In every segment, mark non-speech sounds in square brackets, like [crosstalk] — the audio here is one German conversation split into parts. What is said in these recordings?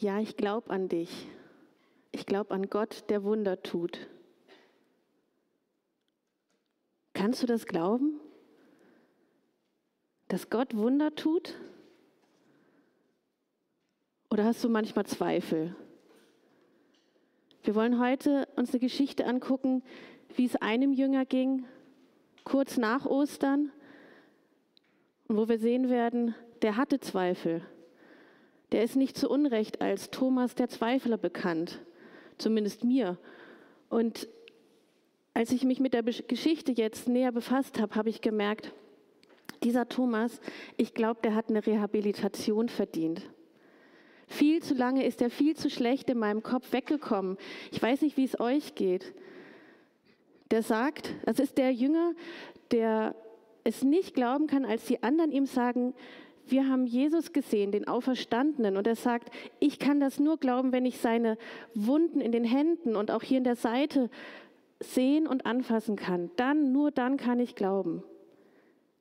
ja, ich glaube an dich. Ich glaube an Gott, der Wunder tut. Kannst du das glauben? Dass Gott Wunder tut? Oder hast du manchmal Zweifel? Wir wollen heute uns eine Geschichte angucken, wie es einem Jünger ging, kurz nach Ostern, und wo wir sehen werden, der hatte Zweifel. Der ist nicht zu Unrecht als Thomas der Zweifler bekannt, zumindest mir. Und als ich mich mit der Geschichte jetzt näher befasst habe, habe ich gemerkt, dieser Thomas, ich glaube, der hat eine Rehabilitation verdient. Viel zu lange ist er viel zu schlecht in meinem Kopf weggekommen. Ich weiß nicht, wie es euch geht. Der sagt, das ist der Jünger, der es nicht glauben kann, als die anderen ihm sagen, wir haben Jesus gesehen, den Auferstandenen. Und er sagt, ich kann das nur glauben, wenn ich seine Wunden in den Händen und auch hier in der Seite sehen und anfassen kann. Dann, nur dann kann ich glauben.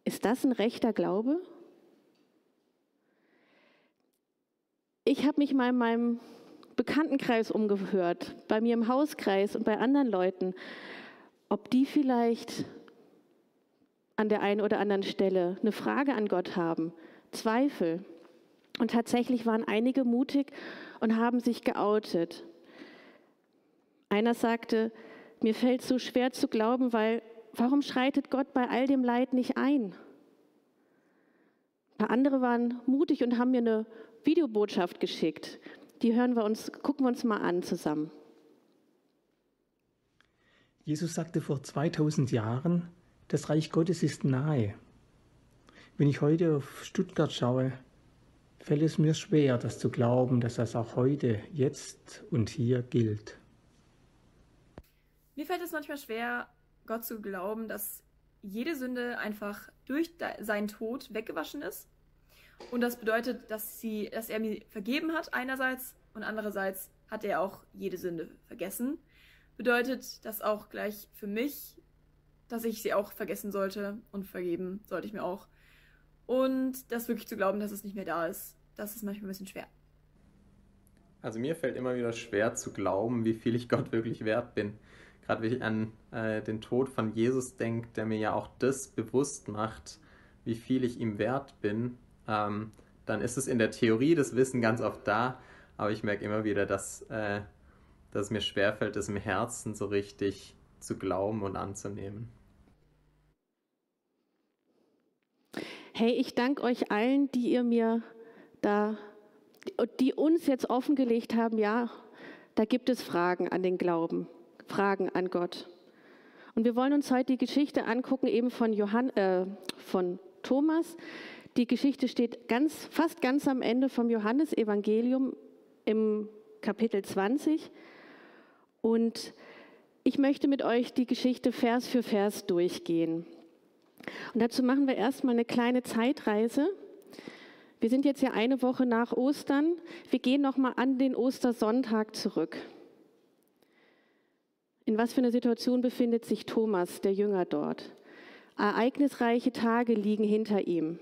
Ist das ein rechter Glaube? Ich habe mich mal in meinem Bekanntenkreis umgehört, bei mir im Hauskreis und bei anderen Leuten, ob die vielleicht an der einen oder anderen Stelle eine Frage an Gott haben, Zweifel. Und tatsächlich waren einige mutig und haben sich geoutet. Einer sagte, mir fällt so schwer zu glauben, weil warum schreitet Gott bei all dem Leid nicht ein? Ein paar andere waren mutig und haben mir eine Videobotschaft geschickt. Die hören wir uns, gucken wir uns mal an zusammen. Jesus sagte vor 2000 Jahren, das Reich Gottes ist nahe. Wenn ich heute auf Stuttgart schaue, fällt es mir schwer, das zu glauben, dass das auch heute, jetzt und hier gilt. Mir fällt es manchmal schwer, Gott zu glauben, dass jede Sünde einfach durch seinen Tod weggewaschen ist und das bedeutet, dass, sie, dass er mir vergeben hat einerseits und andererseits hat er auch jede Sünde vergessen. Bedeutet das auch gleich für mich, dass ich sie auch vergessen sollte und vergeben sollte ich mir auch. Und das wirklich zu glauben, dass es nicht mehr da ist, das ist manchmal ein bisschen schwer. Also mir fällt immer wieder schwer zu glauben, wie viel ich [laughs] Gott wirklich wert bin. Gerade wenn ich an äh, den Tod von Jesus denke, der mir ja auch das bewusst macht, wie viel ich ihm wert bin ähm, dann ist es in der Theorie das Wissen ganz oft da, aber ich merke immer wieder, dass, äh, dass es mir schwerfällt, es im Herzen so richtig zu glauben und anzunehmen. Hey, ich danke euch allen, die ihr mir da, die uns jetzt offengelegt haben, ja, da gibt es Fragen an den Glauben, Fragen an Gott. Und wir wollen uns heute die Geschichte angucken, eben von, Johann, äh, von Thomas, die Geschichte steht ganz, fast ganz am Ende vom Johannesevangelium im Kapitel 20. Und ich möchte mit euch die Geschichte Vers für Vers durchgehen. Und dazu machen wir erstmal eine kleine Zeitreise. Wir sind jetzt ja eine Woche nach Ostern. Wir gehen nochmal an den Ostersonntag zurück. In was für einer Situation befindet sich Thomas, der Jünger dort? Ereignisreiche Tage liegen hinter ihm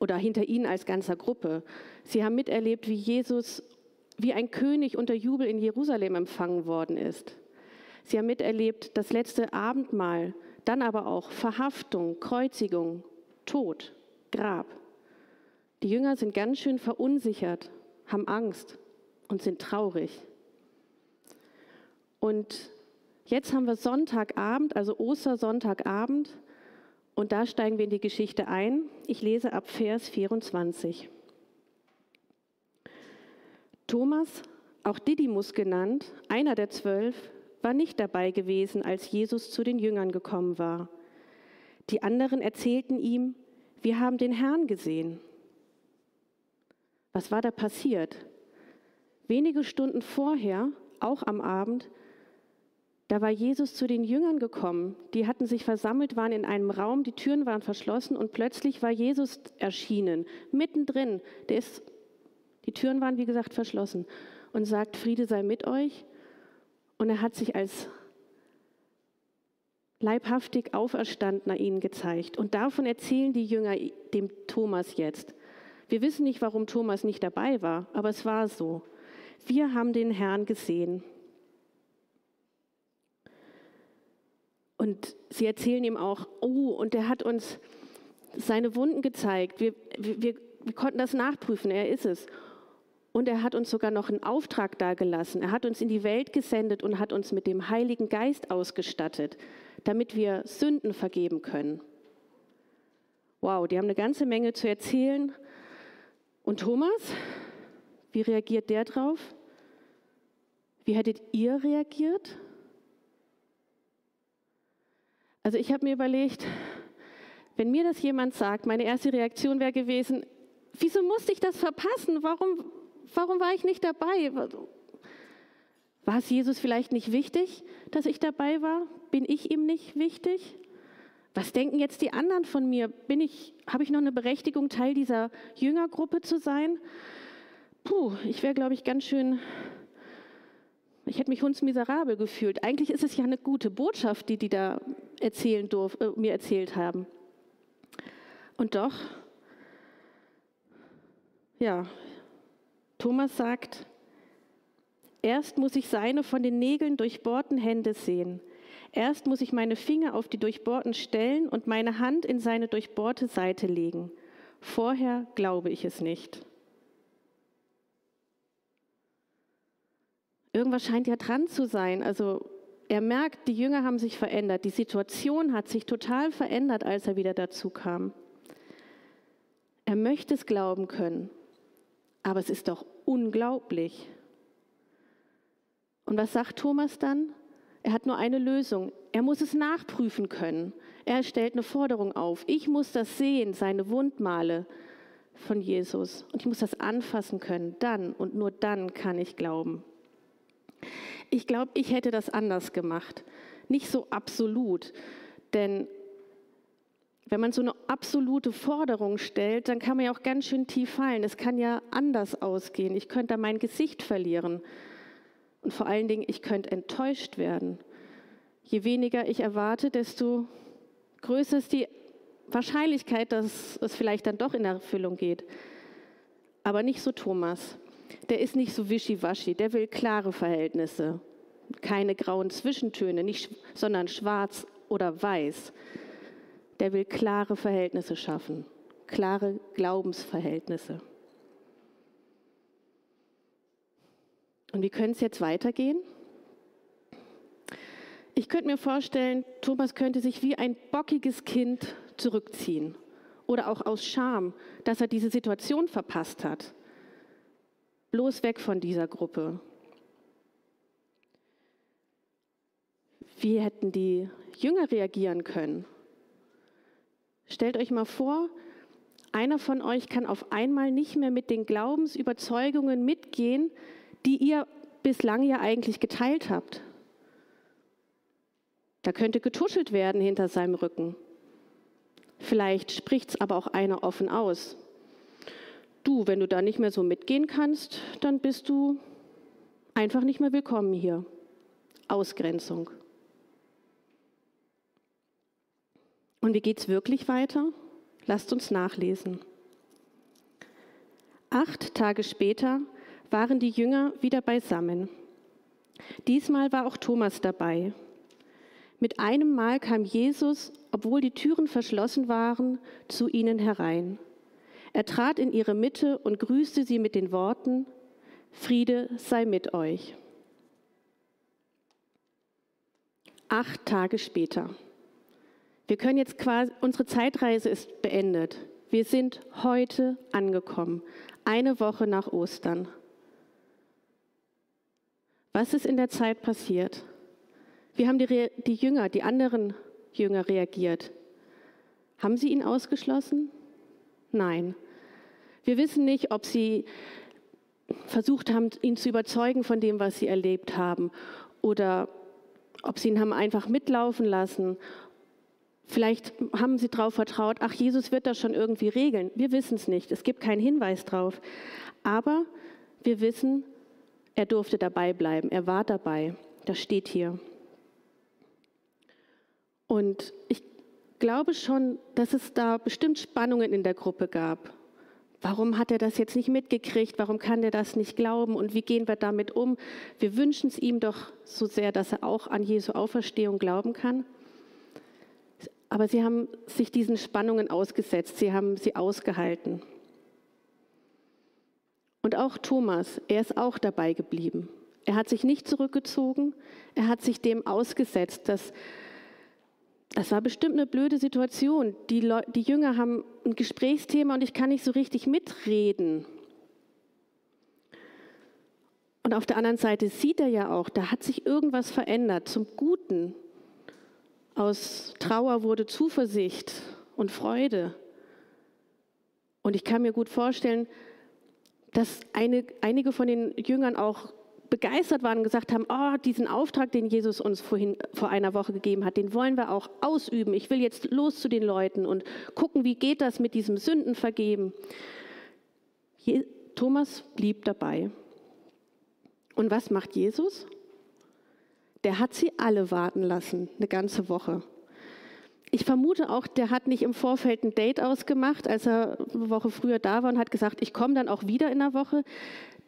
oder hinter ihnen als ganzer Gruppe. Sie haben miterlebt, wie Jesus wie ein König unter Jubel in Jerusalem empfangen worden ist. Sie haben miterlebt das letzte Abendmahl, dann aber auch Verhaftung, Kreuzigung, Tod, Grab. Die Jünger sind ganz schön verunsichert, haben Angst und sind traurig. Und jetzt haben wir Sonntagabend, also Ostersonntagabend. Und da steigen wir in die Geschichte ein. Ich lese ab Vers 24. Thomas, auch Didymus genannt, einer der zwölf, war nicht dabei gewesen, als Jesus zu den Jüngern gekommen war. Die anderen erzählten ihm, wir haben den Herrn gesehen. Was war da passiert? Wenige Stunden vorher, auch am Abend, da war Jesus zu den Jüngern gekommen. Die hatten sich versammelt, waren in einem Raum, die Türen waren verschlossen und plötzlich war Jesus erschienen, mittendrin. Der ist, die Türen waren, wie gesagt, verschlossen und sagt, Friede sei mit euch. Und er hat sich als leibhaftig Auferstandener ihnen gezeigt. Und davon erzählen die Jünger dem Thomas jetzt. Wir wissen nicht, warum Thomas nicht dabei war, aber es war so. wir haben den Herrn gesehen. Und sie erzählen ihm auch, oh, und er hat uns seine Wunden gezeigt. Wir, wir, wir konnten das nachprüfen, er ist es. Und er hat uns sogar noch einen Auftrag dargelassen. Er hat uns in die Welt gesendet und hat uns mit dem Heiligen Geist ausgestattet, damit wir Sünden vergeben können. Wow, die haben eine ganze Menge zu erzählen. Und Thomas, wie reagiert der drauf? Wie hättet ihr reagiert? Also ich habe mir überlegt, wenn mir das jemand sagt, meine erste Reaktion wäre gewesen, wieso musste ich das verpassen? Warum, warum war ich nicht dabei? War es Jesus vielleicht nicht wichtig, dass ich dabei war? Bin ich ihm nicht wichtig? Was denken jetzt die anderen von mir? Bin ich, habe ich noch eine Berechtigung, Teil dieser Jüngergruppe zu sein? Puh, ich wäre, glaube ich, ganz schön, ich hätte mich hundsmiserabel gefühlt. Eigentlich ist es ja eine gute Botschaft, die die da erzählen durf, äh, mir erzählt haben. Und doch, ja, Thomas sagt, erst muss ich seine von den Nägeln durchbohrten Hände sehen. Erst muss ich meine Finger auf die durchbohrten Stellen und meine Hand in seine durchbohrte Seite legen. Vorher glaube ich es nicht. Irgendwas scheint ja dran zu sein. Also er merkt, die Jünger haben sich verändert. Die Situation hat sich total verändert, als er wieder dazu kam. Er möchte es glauben können, aber es ist doch unglaublich. Und was sagt Thomas dann? Er hat nur eine Lösung. Er muss es nachprüfen können. Er stellt eine Forderung auf. Ich muss das sehen, seine Wundmale von Jesus. Und ich muss das anfassen können. Dann und nur dann kann ich glauben. Ich glaube, ich hätte das anders gemacht. Nicht so absolut. Denn wenn man so eine absolute Forderung stellt, dann kann man ja auch ganz schön tief fallen. Es kann ja anders ausgehen. Ich könnte da mein Gesicht verlieren. Und vor allen Dingen, ich könnte enttäuscht werden. Je weniger ich erwarte, desto größer ist die Wahrscheinlichkeit, dass es vielleicht dann doch in Erfüllung geht. Aber nicht so Thomas. Der ist nicht so wischiwaschi, der will klare Verhältnisse. Keine grauen Zwischentöne, nicht, sondern schwarz oder weiß. Der will klare Verhältnisse schaffen, klare Glaubensverhältnisse. Und wie könnte es jetzt weitergehen? Ich könnte mir vorstellen, Thomas könnte sich wie ein bockiges Kind zurückziehen oder auch aus Scham, dass er diese Situation verpasst hat. Bloß weg von dieser Gruppe. Wie hätten die Jünger reagieren können? Stellt euch mal vor, einer von euch kann auf einmal nicht mehr mit den Glaubensüberzeugungen mitgehen, die ihr bislang ja eigentlich geteilt habt. Da könnte getuschelt werden hinter seinem Rücken. Vielleicht spricht es aber auch einer offen aus. Du, wenn du da nicht mehr so mitgehen kannst, dann bist du einfach nicht mehr willkommen hier. Ausgrenzung. Und wie geht es wirklich weiter? Lasst uns nachlesen. Acht Tage später waren die Jünger wieder beisammen. Diesmal war auch Thomas dabei. Mit einem Mal kam Jesus, obwohl die Türen verschlossen waren, zu ihnen herein. Er trat in ihre Mitte und grüßte sie mit den Worten, Friede sei mit euch. Acht Tage später. Wir können jetzt quasi, unsere Zeitreise ist beendet. Wir sind heute angekommen, eine Woche nach Ostern. Was ist in der Zeit passiert? Wie haben die, die Jünger, die anderen Jünger reagiert? Haben sie ihn ausgeschlossen? Nein. Wir wissen nicht, ob sie versucht haben, ihn zu überzeugen von dem, was sie erlebt haben, oder ob sie ihn haben einfach mitlaufen lassen. Vielleicht haben sie darauf vertraut, ach, Jesus wird das schon irgendwie regeln. Wir wissen es nicht. Es gibt keinen Hinweis drauf. Aber wir wissen, er durfte dabei bleiben. Er war dabei. Das steht hier. Und ich glaube schon, dass es da bestimmt Spannungen in der Gruppe gab. Warum hat er das jetzt nicht mitgekriegt? Warum kann er das nicht glauben? Und wie gehen wir damit um? Wir wünschen es ihm doch so sehr, dass er auch an Jesu Auferstehung glauben kann. Aber sie haben sich diesen Spannungen ausgesetzt, sie haben sie ausgehalten. Und auch Thomas, er ist auch dabei geblieben. Er hat sich nicht zurückgezogen, er hat sich dem ausgesetzt, dass das war bestimmt eine blöde Situation. Die, die Jünger haben ein Gesprächsthema und ich kann nicht so richtig mitreden. Und auf der anderen Seite sieht er ja auch, da hat sich irgendwas verändert zum Guten. Aus Trauer wurde Zuversicht und Freude. Und ich kann mir gut vorstellen, dass eine, einige von den Jüngern auch begeistert waren und gesagt haben, oh, diesen Auftrag, den Jesus uns vorhin, vor einer Woche gegeben hat, den wollen wir auch ausüben. Ich will jetzt los zu den Leuten und gucken, wie geht das mit diesem Sündenvergeben. Je, Thomas blieb dabei. Und was macht Jesus? Der hat sie alle warten lassen, eine ganze Woche. Ich vermute auch, der hat nicht im Vorfeld ein Date ausgemacht, als er eine Woche früher da war und hat gesagt, ich komme dann auch wieder in der Woche.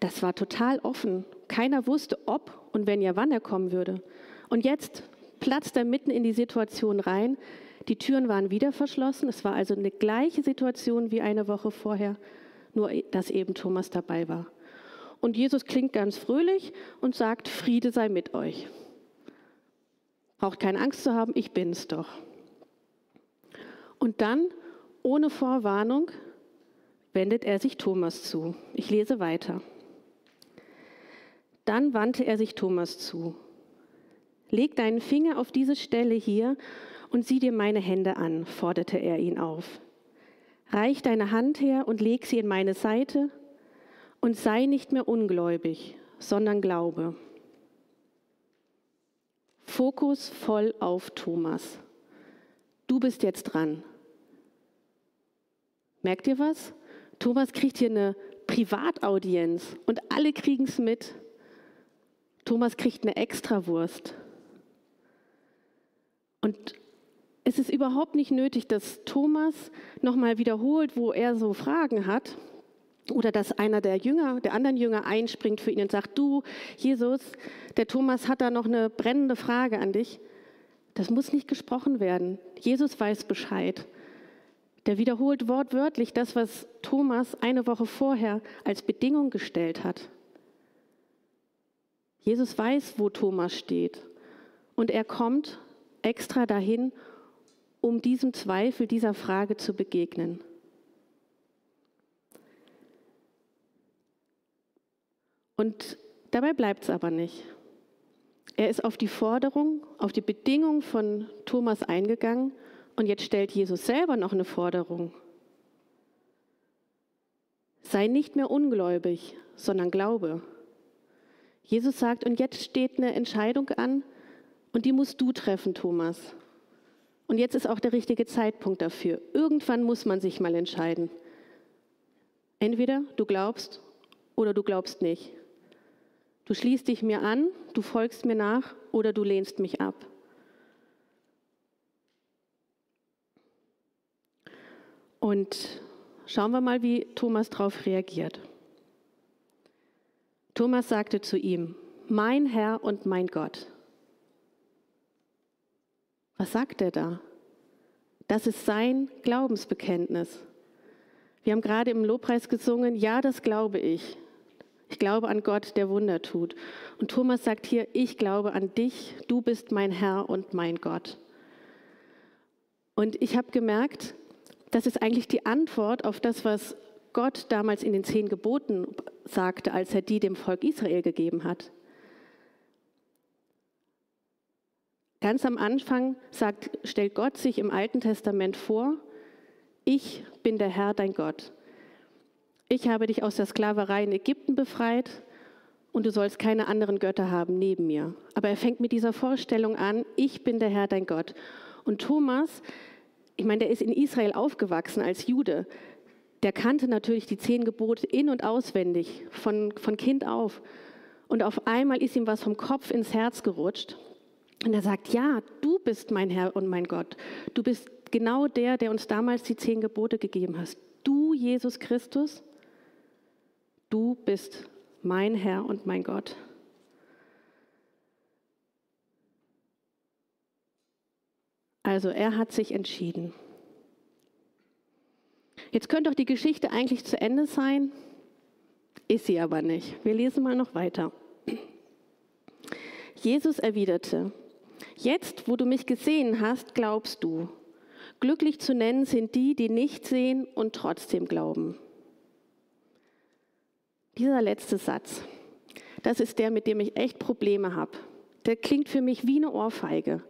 Das war total offen. Keiner wusste, ob und wenn ja, wann er kommen würde. Und jetzt platzt er mitten in die Situation rein. Die Türen waren wieder verschlossen. Es war also eine gleiche Situation wie eine Woche vorher, nur dass eben Thomas dabei war. Und Jesus klingt ganz fröhlich und sagt, Friede sei mit euch. Braucht keine Angst zu haben, ich bin's doch. Und dann, ohne Vorwarnung, wendet er sich Thomas zu. Ich lese weiter. Dann wandte er sich Thomas zu. Leg deinen Finger auf diese Stelle hier und sieh dir meine Hände an, forderte er ihn auf. Reich deine Hand her und leg sie in meine Seite und sei nicht mehr ungläubig, sondern glaube. Fokus voll auf Thomas. Du bist jetzt dran. Merkt ihr was? Thomas kriegt hier eine Privataudienz und alle kriegen es mit. Thomas kriegt eine Extrawurst. Und es ist überhaupt nicht nötig, dass Thomas nochmal wiederholt, wo er so Fragen hat. Oder dass einer der Jünger, der anderen Jünger einspringt für ihn und sagt, du, Jesus, der Thomas hat da noch eine brennende Frage an dich. Das muss nicht gesprochen werden. Jesus weiß Bescheid. Der wiederholt wortwörtlich das, was Thomas eine Woche vorher als Bedingung gestellt hat. Jesus weiß, wo Thomas steht. Und er kommt extra dahin, um diesem Zweifel, dieser Frage zu begegnen. Und dabei bleibt es aber nicht. Er ist auf die Forderung, auf die Bedingung von Thomas eingegangen und jetzt stellt Jesus selber noch eine Forderung. Sei nicht mehr ungläubig, sondern glaube. Jesus sagt, und jetzt steht eine Entscheidung an und die musst du treffen, Thomas. Und jetzt ist auch der richtige Zeitpunkt dafür. Irgendwann muss man sich mal entscheiden. Entweder du glaubst oder du glaubst nicht. Du schließt dich mir an, du folgst mir nach oder du lehnst mich ab. Und schauen wir mal, wie Thomas darauf reagiert. Thomas sagte zu ihm, mein Herr und mein Gott. Was sagt er da? Das ist sein Glaubensbekenntnis. Wir haben gerade im Lobpreis gesungen, ja, das glaube ich. Ich glaube an Gott, der Wunder tut. Und Thomas sagt hier, ich glaube an dich, du bist mein Herr und mein Gott. Und ich habe gemerkt, das ist eigentlich die Antwort auf das, was Gott damals in den zehn Geboten sagte, als er die dem Volk Israel gegeben hat. Ganz am Anfang sagt, stellt Gott sich im Alten Testament vor, ich bin der Herr, dein Gott. Ich habe dich aus der Sklaverei in Ägypten befreit und du sollst keine anderen Götter haben neben mir. Aber er fängt mit dieser Vorstellung an, ich bin der Herr, dein Gott. Und Thomas, ich meine, der ist in Israel aufgewachsen als Jude der kannte natürlich die zehn Gebote in und auswendig, von, von Kind auf. Und auf einmal ist ihm was vom Kopf ins Herz gerutscht. Und er sagt, ja, du bist mein Herr und mein Gott. Du bist genau der, der uns damals die zehn Gebote gegeben hast. du, Jesus Christus, du bist mein Herr und mein Gott. Also er hat sich entschieden. Jetzt könnte doch die Geschichte eigentlich zu Ende sein, ist sie aber nicht. Wir lesen mal noch weiter. Jesus erwiderte, jetzt, wo du mich gesehen hast, glaubst du. Glücklich zu nennen sind die, die nicht sehen und trotzdem glauben. Dieser letzte Satz, das ist der, mit dem ich echt Probleme habe. Der klingt für mich wie eine Ohrfeige.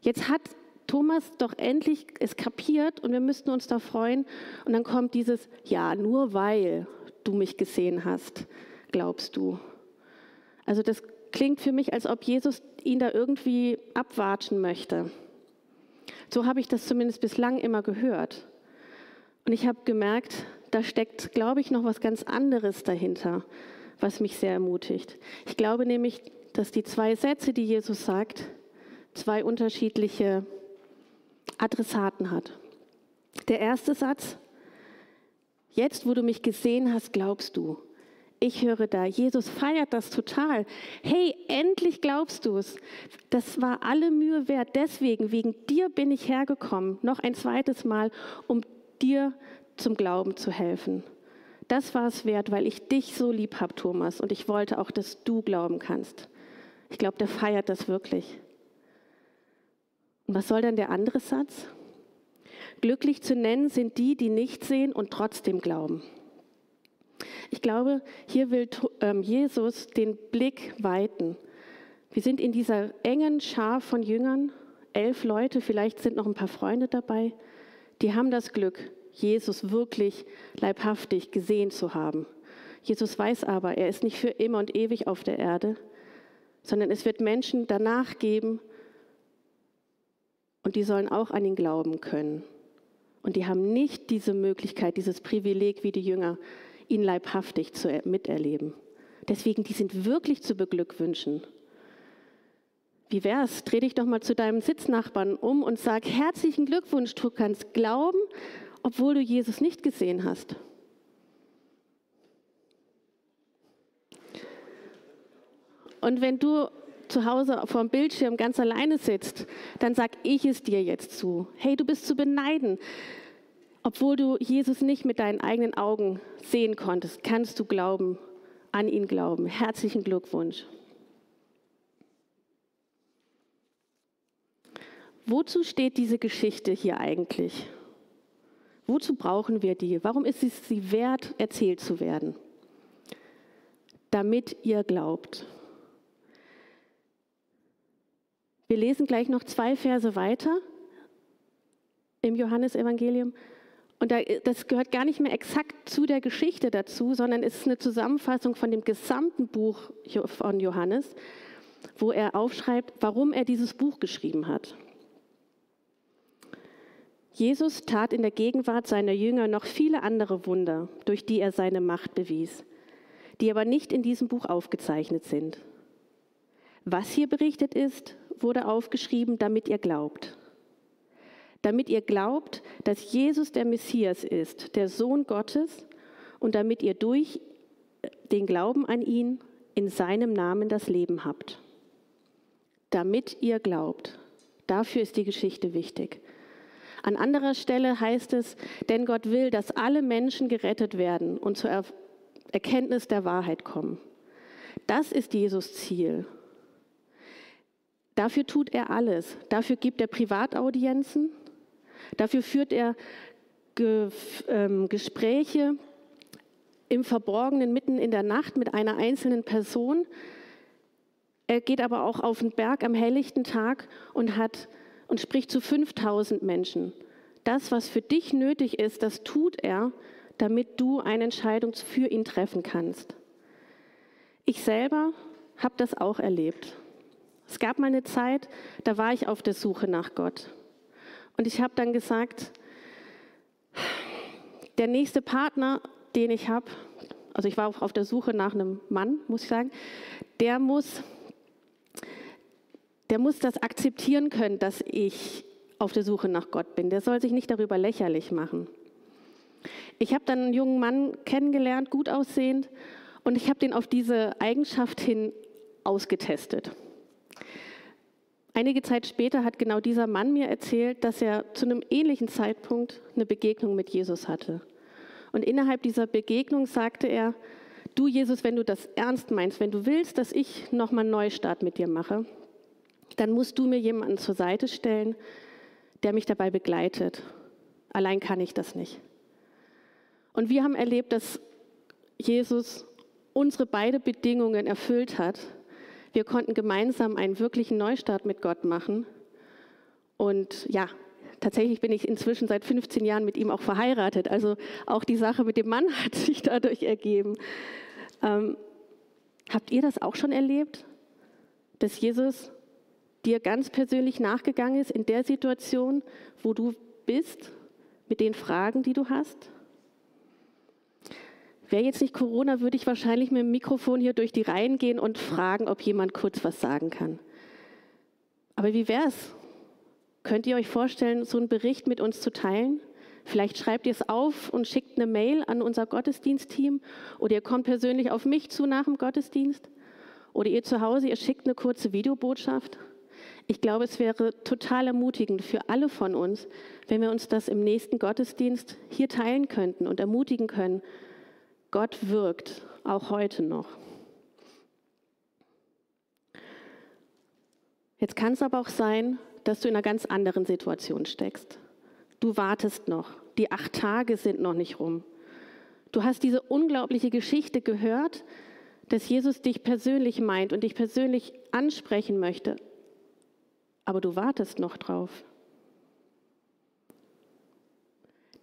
Jetzt hat Thomas doch endlich es kapiert und wir müssten uns da freuen. Und dann kommt dieses, ja, nur weil du mich gesehen hast, glaubst du. Also das klingt für mich, als ob Jesus ihn da irgendwie abwatschen möchte. So habe ich das zumindest bislang immer gehört. Und ich habe gemerkt, da steckt, glaube ich, noch was ganz anderes dahinter, was mich sehr ermutigt. Ich glaube nämlich, dass die zwei Sätze, die Jesus sagt, zwei unterschiedliche Adressaten hat. Der erste Satz, jetzt wo du mich gesehen hast, glaubst du. Ich höre da, Jesus feiert das total. Hey, endlich glaubst du es. Das war alle Mühe wert. Deswegen, wegen dir bin ich hergekommen, noch ein zweites Mal, um dir zum Glauben zu helfen. Das war es wert, weil ich dich so lieb habe, Thomas, und ich wollte auch, dass du glauben kannst. Ich glaube, der feiert das wirklich. Und was soll dann der andere Satz? Glücklich zu nennen sind die, die nicht sehen und trotzdem glauben. Ich glaube, hier will ähm, Jesus den Blick weiten. Wir sind in dieser engen Schar von Jüngern, elf Leute, vielleicht sind noch ein paar Freunde dabei, die haben das Glück, Jesus wirklich leibhaftig gesehen zu haben. Jesus weiß aber, er ist nicht für immer und ewig auf der Erde, sondern es wird Menschen danach geben, und die sollen auch an ihn glauben können. Und die haben nicht diese Möglichkeit, dieses Privileg wie die Jünger, ihn leibhaftig zu miterleben. Deswegen, die sind wirklich zu beglückwünschen. Wie wär's? Dreh dich doch mal zu deinem Sitznachbarn um und sag: Herzlichen Glückwunsch, du kannst glauben, obwohl du Jesus nicht gesehen hast. Und wenn du zu Hause vor dem Bildschirm ganz alleine sitzt, dann sag ich es dir jetzt zu. Hey, du bist zu beneiden. Obwohl du Jesus nicht mit deinen eigenen Augen sehen konntest, kannst du glauben, an ihn glauben. Herzlichen Glückwunsch. Wozu steht diese Geschichte hier eigentlich? Wozu brauchen wir die? Warum ist es sie wert, erzählt zu werden? Damit ihr glaubt. Wir lesen gleich noch zwei Verse weiter im Johannesevangelium. Und das gehört gar nicht mehr exakt zu der Geschichte dazu, sondern es ist eine Zusammenfassung von dem gesamten Buch von Johannes, wo er aufschreibt, warum er dieses Buch geschrieben hat. Jesus tat in der Gegenwart seiner Jünger noch viele andere Wunder, durch die er seine Macht bewies, die aber nicht in diesem Buch aufgezeichnet sind. Was hier berichtet ist, wurde aufgeschrieben, damit ihr glaubt. Damit ihr glaubt, dass Jesus der Messias ist, der Sohn Gottes, und damit ihr durch den Glauben an ihn in seinem Namen das Leben habt. Damit ihr glaubt. Dafür ist die Geschichte wichtig. An anderer Stelle heißt es, denn Gott will, dass alle Menschen gerettet werden und zur Erkenntnis der Wahrheit kommen. Das ist Jesus Ziel. Dafür tut er alles. Dafür gibt er Privataudienzen. Dafür führt er Ge ähm, Gespräche im Verborgenen mitten in der Nacht mit einer einzelnen Person. Er geht aber auch auf den Berg am helllichten Tag und hat und spricht zu 5000 Menschen. Das, was für dich nötig ist, das tut er, damit du eine Entscheidung für ihn treffen kannst. Ich selber habe das auch erlebt. Es gab mal eine Zeit, da war ich auf der Suche nach Gott. Und ich habe dann gesagt, der nächste Partner, den ich habe, also ich war auch auf der Suche nach einem Mann, muss ich sagen, der muss, der muss das akzeptieren können, dass ich auf der Suche nach Gott bin. Der soll sich nicht darüber lächerlich machen. Ich habe dann einen jungen Mann kennengelernt, gut aussehend, und ich habe den auf diese Eigenschaft hin ausgetestet. Einige Zeit später hat genau dieser Mann mir erzählt, dass er zu einem ähnlichen Zeitpunkt eine Begegnung mit Jesus hatte. Und innerhalb dieser Begegnung sagte er, du Jesus, wenn du das ernst meinst, wenn du willst, dass ich nochmal einen Neustart mit dir mache, dann musst du mir jemanden zur Seite stellen, der mich dabei begleitet. Allein kann ich das nicht. Und wir haben erlebt, dass Jesus unsere beide Bedingungen erfüllt hat. Wir konnten gemeinsam einen wirklichen Neustart mit Gott machen. Und ja, tatsächlich bin ich inzwischen seit 15 Jahren mit ihm auch verheiratet. Also auch die Sache mit dem Mann [laughs] hat sich dadurch ergeben. Ähm, habt ihr das auch schon erlebt, dass Jesus dir ganz persönlich nachgegangen ist in der Situation, wo du bist, mit den Fragen, die du hast? Wäre jetzt nicht Corona, würde ich wahrscheinlich mit dem Mikrofon hier durch die Reihen gehen und fragen, ob jemand kurz was sagen kann. Aber wie wäre es? Könnt ihr euch vorstellen, so einen Bericht mit uns zu teilen? Vielleicht schreibt ihr es auf und schickt eine Mail an unser Gottesdienstteam oder ihr kommt persönlich auf mich zu nach dem Gottesdienst oder ihr zu Hause, ihr schickt eine kurze Videobotschaft. Ich glaube, es wäre total ermutigend für alle von uns, wenn wir uns das im nächsten Gottesdienst hier teilen könnten und ermutigen können. Gott wirkt auch heute noch. Jetzt kann es aber auch sein, dass du in einer ganz anderen Situation steckst. Du wartest noch. Die acht Tage sind noch nicht rum. Du hast diese unglaubliche Geschichte gehört, dass Jesus dich persönlich meint und dich persönlich ansprechen möchte aber du wartest noch drauf.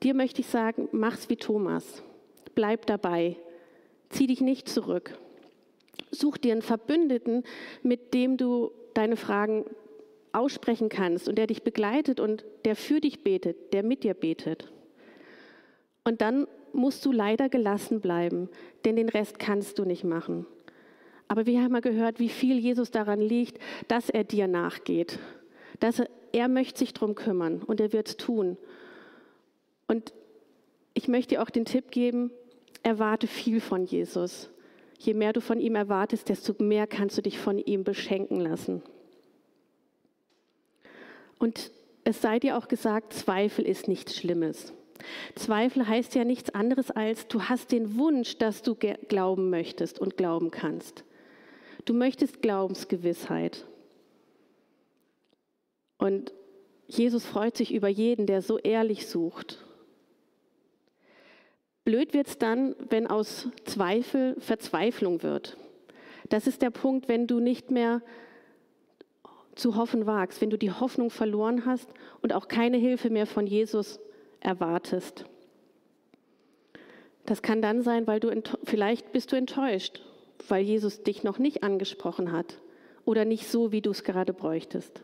Dir möchte ich sagen, mach's wie Thomas. Bleib dabei. Zieh dich nicht zurück. Such dir einen Verbündeten, mit dem du deine Fragen aussprechen kannst und der dich begleitet und der für dich betet, der mit dir betet. Und dann musst du leider gelassen bleiben, denn den Rest kannst du nicht machen. Aber wir haben mal gehört, wie viel Jesus daran liegt, dass er dir nachgeht. Dass er, er möchte sich darum kümmern und er wird es tun. Und ich möchte dir auch den Tipp geben, erwarte viel von Jesus. Je mehr du von ihm erwartest, desto mehr kannst du dich von ihm beschenken lassen. Und es sei dir auch gesagt, Zweifel ist nichts Schlimmes. Zweifel heißt ja nichts anderes als, du hast den Wunsch, dass du glauben möchtest und glauben kannst. Du möchtest Glaubensgewissheit. Und Jesus freut sich über jeden, der so ehrlich sucht. Blöd wird es dann, wenn aus Zweifel Verzweiflung wird. Das ist der Punkt, wenn du nicht mehr zu hoffen wagst, wenn du die Hoffnung verloren hast und auch keine Hilfe mehr von Jesus erwartest. Das kann dann sein, weil du vielleicht bist du enttäuscht weil Jesus dich noch nicht angesprochen hat oder nicht so, wie du es gerade bräuchtest.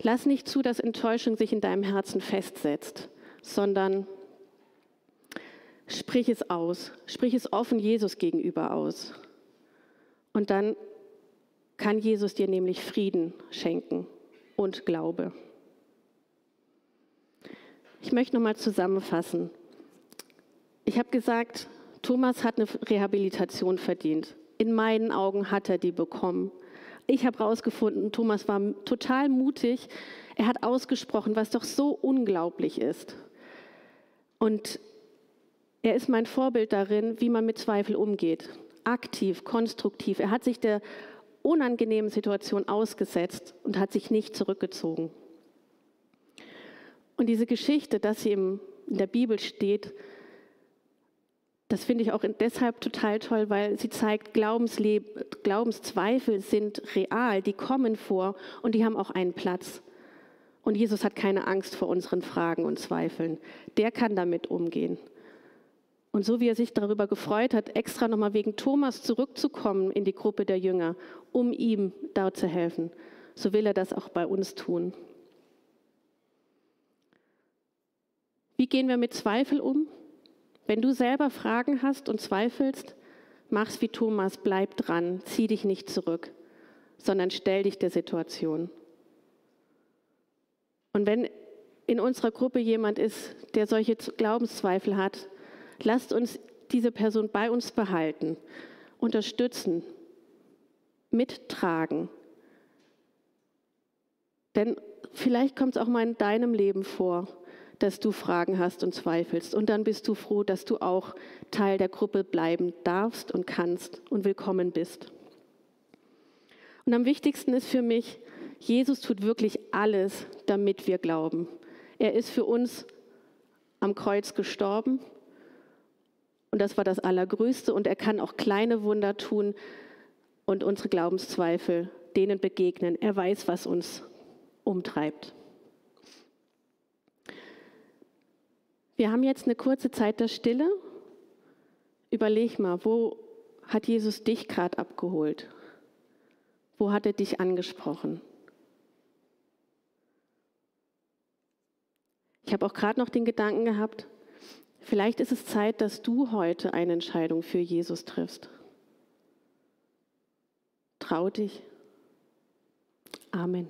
Lass nicht zu, dass Enttäuschung sich in deinem Herzen festsetzt, sondern sprich es aus, sprich es offen Jesus gegenüber aus. Und dann kann Jesus dir nämlich Frieden schenken und Glaube. Ich möchte nochmal zusammenfassen. Ich habe gesagt, Thomas hat eine Rehabilitation verdient. In meinen Augen hat er die bekommen. Ich habe herausgefunden, Thomas war total mutig. Er hat ausgesprochen, was doch so unglaublich ist. Und er ist mein Vorbild darin, wie man mit Zweifel umgeht. Aktiv, konstruktiv. Er hat sich der unangenehmen Situation ausgesetzt und hat sich nicht zurückgezogen. Und diese Geschichte, dass sie in der Bibel steht, das finde ich auch deshalb total toll, weil sie zeigt, Glaubenszweifel sind real, die kommen vor und die haben auch einen Platz. Und Jesus hat keine Angst vor unseren Fragen und Zweifeln. Der kann damit umgehen. Und so wie er sich darüber gefreut hat, extra nochmal wegen Thomas zurückzukommen in die Gruppe der Jünger, um ihm da zu helfen, so will er das auch bei uns tun. Wie gehen wir mit Zweifel um? Wenn du selber Fragen hast und zweifelst, mach's wie Thomas, bleib dran, zieh dich nicht zurück, sondern stell dich der Situation. Und wenn in unserer Gruppe jemand ist, der solche Glaubenszweifel hat, lasst uns diese Person bei uns behalten, unterstützen, mittragen. Denn vielleicht kommt es auch mal in deinem Leben vor, dass du Fragen hast und zweifelst. Und dann bist du froh, dass du auch Teil der Gruppe bleiben darfst und kannst und willkommen bist. Und am wichtigsten ist für mich, Jesus tut wirklich alles, damit wir glauben. Er ist für uns am Kreuz gestorben und das war das Allergrößte und er kann auch kleine Wunder tun und unsere Glaubenszweifel denen begegnen. Er weiß, was uns umtreibt. Wir haben jetzt eine kurze Zeit der Stille. Überleg mal, wo hat Jesus dich gerade abgeholt? Wo hat er dich angesprochen? Ich habe auch gerade noch den Gedanken gehabt, vielleicht ist es Zeit, dass du heute eine Entscheidung für Jesus triffst. Trau dich. Amen.